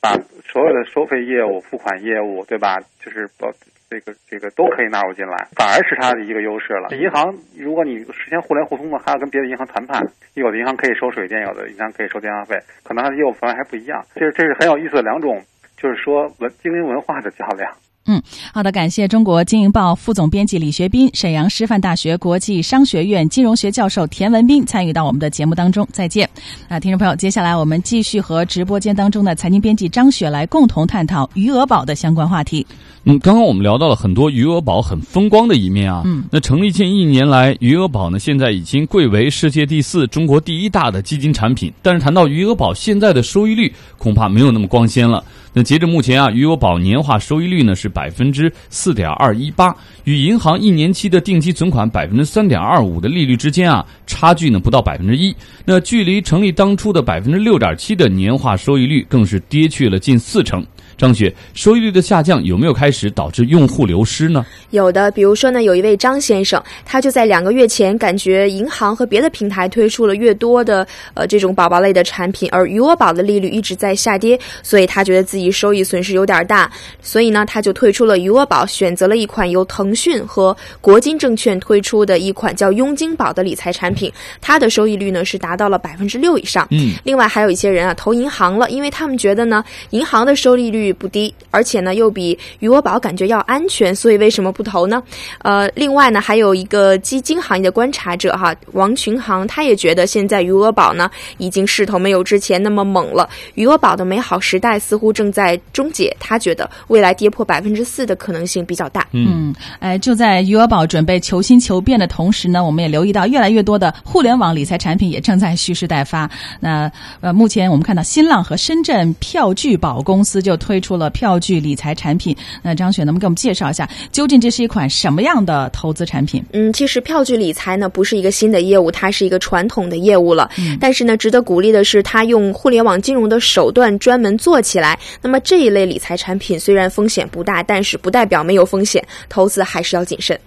[SPEAKER 22] 把所有的收费业务、付款业务，对吧？就是包。这个这个都可以纳入进来，反而是它的一个优势了。银行，如果你实现互联互通的，还要跟别的银行谈判，有的银行可以收水电，有的银行可以收电话费，可能它的业务范围还不一样。这这是很有意思的两种，就是说文经营文化的较量。
[SPEAKER 3] 嗯，好的，感谢中国经营报副总编辑李学斌，沈阳师范大学国际商学院金融学教授田文斌参与到我们的节目当中，再见。那听众朋友，接下来我们继续和直播间当中的财经编辑张雪来共同探讨余额宝的相关话题。
[SPEAKER 2] 嗯，刚刚我们聊到了很多余额宝很风光的一面啊。
[SPEAKER 3] 嗯，
[SPEAKER 2] 那成立近一年来，余额宝呢现在已经贵为世界第四、中国第一大的基金产品。但是谈到余额宝现在的收益率，恐怕没有那么光鲜了。那截至目前啊，余额宝年化收益率呢是百分之四点二一八，与银行一年期的定期存款百分之三点二五的利率之间啊，差距呢不到百分之一。那距离成立当初的百分之六点七的年化收益率，更是跌去了近四成。张雪，收益率的下降有没有开始导致用户流失呢？
[SPEAKER 11] 有的，比如说呢，有一位张先生，他就在两个月前感觉银行和别的平台推出了越多的呃这种宝宝类的产品，而余额宝的利率一直在下跌，所以他觉得自己收益损失有点大，所以呢，他就退出了余额宝，选择了一款由腾讯和国金证券推出的一款叫佣金宝的理财产品，它的收益率呢是达到了百分之六以上。
[SPEAKER 2] 嗯，
[SPEAKER 11] 另外还有一些人啊投银行了，因为他们觉得呢银行的收益率。不低，而且呢又比余额宝感觉要安全，所以为什么不投呢？呃，另外呢还有一个基金行业的观察者哈，王群航，他也觉得现在余额宝呢已经势头没有之前那么猛了，余额宝的美好时代似乎正在终结，他觉得未来跌破百分之四的可能性比较大。
[SPEAKER 3] 嗯，哎，就在余额宝准备求新求变的同时呢，我们也留意到越来越多的互联网理财产品也正在蓄势待发。那呃，目前我们看到新浪和深圳票据宝公司就推。推出了票据理财产品。那张雪能不能给我们介绍一下，究竟这是一款什么样的投资产品？
[SPEAKER 11] 嗯，其实票据理财呢不是一个新的业务，它是一个传统的业务了。嗯、但是呢，值得鼓励的是，它用互联网金融的手段专门做起来。那么这一类理财产品虽然风险不大，但是不代表没有风险，投资还是要谨慎。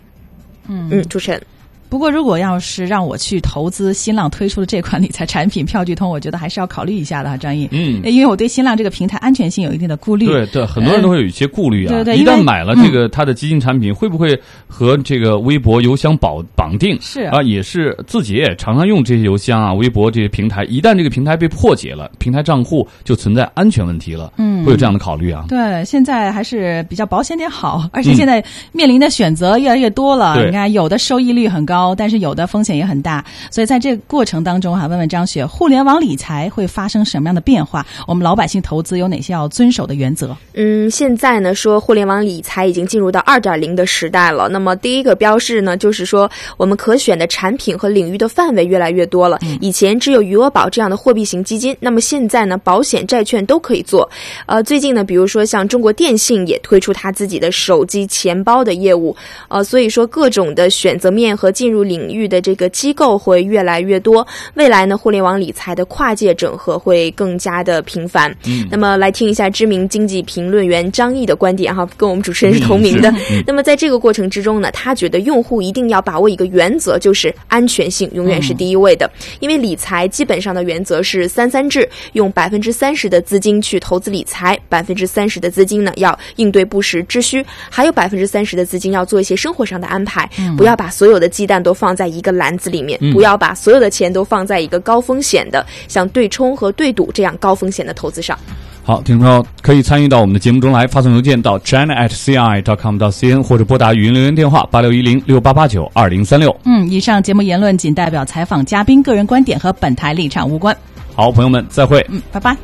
[SPEAKER 3] 嗯
[SPEAKER 11] 嗯，主持人。
[SPEAKER 3] 不过，如果要是让我去投资新浪推出的这款理财产品票据通，我觉得还是要考虑一下的哈，张毅。
[SPEAKER 2] 嗯，
[SPEAKER 3] 因为我对新浪这个平台安全性有一定的顾虑。
[SPEAKER 2] 对对，很多人都会有一些顾虑啊。
[SPEAKER 3] 对对，
[SPEAKER 2] 一旦买了这个它的基金产品，会不会和这个微博邮箱绑绑定？
[SPEAKER 3] 是
[SPEAKER 2] 啊，也是自己也常常用这些邮箱啊、微博这些平台。一旦这个平台被破解了，平台账户就存在安全问题了。
[SPEAKER 3] 嗯，
[SPEAKER 2] 会有这样的考虑啊。
[SPEAKER 3] 对，现在还是比较保险点好，而且现在面临的选择越来越多了。你看，有的收益率很高，但是有的风。险也很大，所以在这个过程当中哈，问问张雪，互联网理财会发生什么样的变化？我们老百姓投资有哪些要遵守的原则？
[SPEAKER 11] 嗯，现在呢说互联网理财已经进入到二点零的时代了。那么第一个标志呢，就是说我们可选的产品和领域的范围越来越多了。以前只有余额宝这样的货币型基金，那么现在呢，保险、债券都可以做。呃，最近呢，比如说像中国电信也推出它自己的手机钱包的业务。呃，所以说各种的选择面和进入领域的这个机构会越来越多，未来呢，互联网理财的跨界整合会更加的频繁。
[SPEAKER 2] 嗯，
[SPEAKER 11] 那么来听一下知名经济评论员张毅的观点哈，跟我们主持人是同名的。
[SPEAKER 2] 嗯、
[SPEAKER 11] 那么在这个过程之中呢，他觉得用户一定要把握一个原则，就是安全性永远是第一位的。嗯、因为理财基本上的原则是三三制，用百分之三十的资金去投资理财，百分之三十的资金呢要应对不时之需，还有百分之三十的资金要做一些生活上的安排，
[SPEAKER 3] 嗯、
[SPEAKER 11] 不要把所有的鸡蛋都放在一个篮子里面。
[SPEAKER 2] 嗯、
[SPEAKER 11] 不要把所有的钱都放在一个高风险的，像对冲和对赌这样高风险的投资上。
[SPEAKER 2] 好，听众朋友可以参与到我们的节目中来，发送邮件到 china at ci dot com dot cn 或者拨打语音留言电话八六一零六八八九二零三六。
[SPEAKER 3] 嗯，以上节目言论仅代表采访嘉宾个人观点，和本台立场无关。
[SPEAKER 2] 好，朋友们，再会。
[SPEAKER 3] 嗯，拜拜。